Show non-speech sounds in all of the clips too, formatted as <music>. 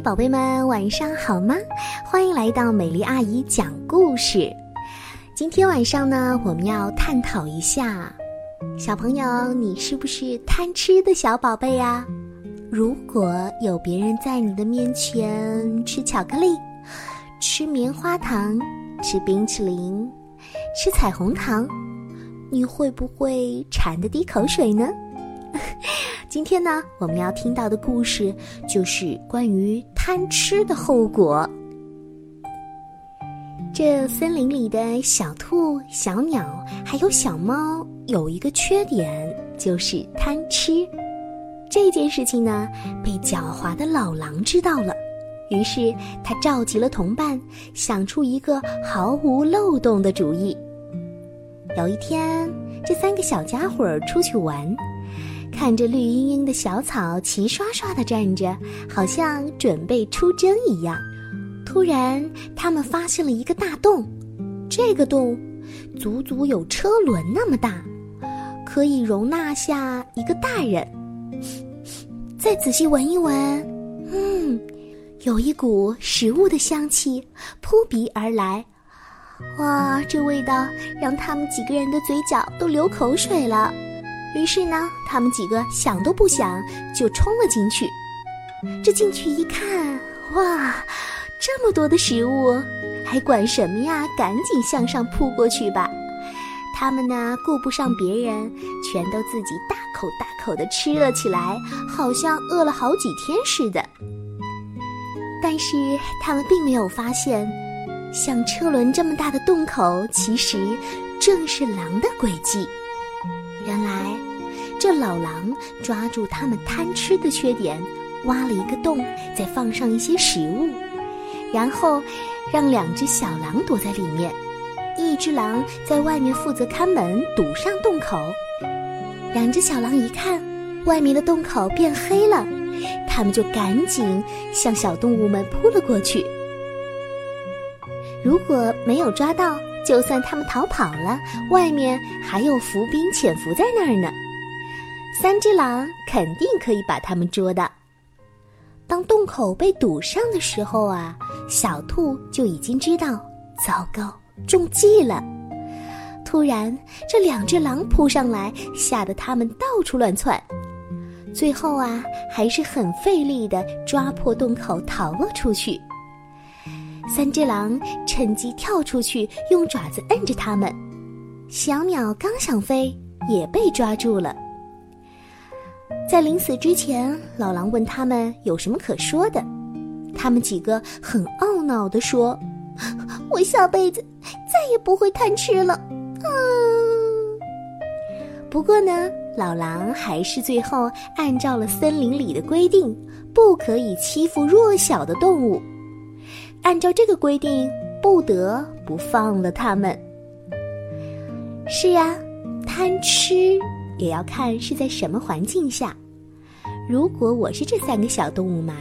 宝贝们，晚上好吗？欢迎来到美丽阿姨讲故事。今天晚上呢，我们要探讨一下，小朋友，你是不是贪吃的小宝贝呀？如果有别人在你的面前吃巧克力、吃棉花糖、吃冰淇淋、吃彩虹糖，你会不会馋得滴口水呢？今天呢，我们要听到的故事就是关于贪吃的后果。这森林里的小兔、小鸟还有小猫有一个缺点，就是贪吃。这件事情呢，被狡猾的老狼知道了，于是他召集了同伴，想出一个毫无漏洞的主意。有一天，这三个小家伙出去玩。看着绿茵茵的小草齐刷刷地站着，好像准备出征一样。突然，他们发现了一个大洞，这个洞足足有车轮那么大，可以容纳下一个大人。再仔细闻一闻，嗯，有一股食物的香气扑鼻而来。哇，这味道让他们几个人的嘴角都流口水了。于是呢，他们几个想都不想就冲了进去。这进去一看，哇，这么多的食物，还管什么呀？赶紧向上扑过去吧！他们呢，顾不上别人，全都自己大口大口的吃了起来，好像饿了好几天似的。但是他们并没有发现，像车轮这么大的洞口，其实正是狼的诡计。原来，这老狼抓住他们贪吃的缺点，挖了一个洞，再放上一些食物，然后让两只小狼躲在里面，一只狼在外面负责看门，堵上洞口。两只小狼一看外面的洞口变黑了，他们就赶紧向小动物们扑了过去。如果没有抓到，就算他们逃跑了，外面还有伏兵潜伏在那儿呢。三只狼肯定可以把他们捉到。当洞口被堵上的时候啊，小兔就已经知道，糟糕，中计了。突然，这两只狼扑上来，吓得他们到处乱窜。最后啊，还是很费力的抓破洞口，逃了出去。三只狼趁机跳出去，用爪子摁着它们。小鸟刚想飞，也被抓住了。在临死之前，老狼问他们有什么可说的。他们几个很懊恼地说：“ <gasps> 我下辈子再也不会贪吃了。”啊！不过呢，老狼还是最后按照了森林里的规定，不可以欺负弱小的动物。按照这个规定，不得不放了他们。是呀，贪吃也要看是在什么环境下。如果我是这三个小动物嘛，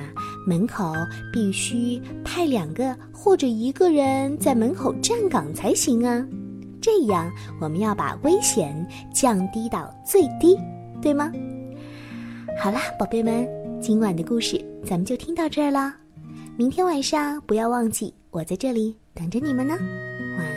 门口必须派两个或者一个人在门口站岗才行啊。这样，我们要把危险降低到最低，对吗？好啦，宝贝们，今晚的故事咱们就听到这儿了。明天晚上不要忘记，我在这里等着你们呢。晚安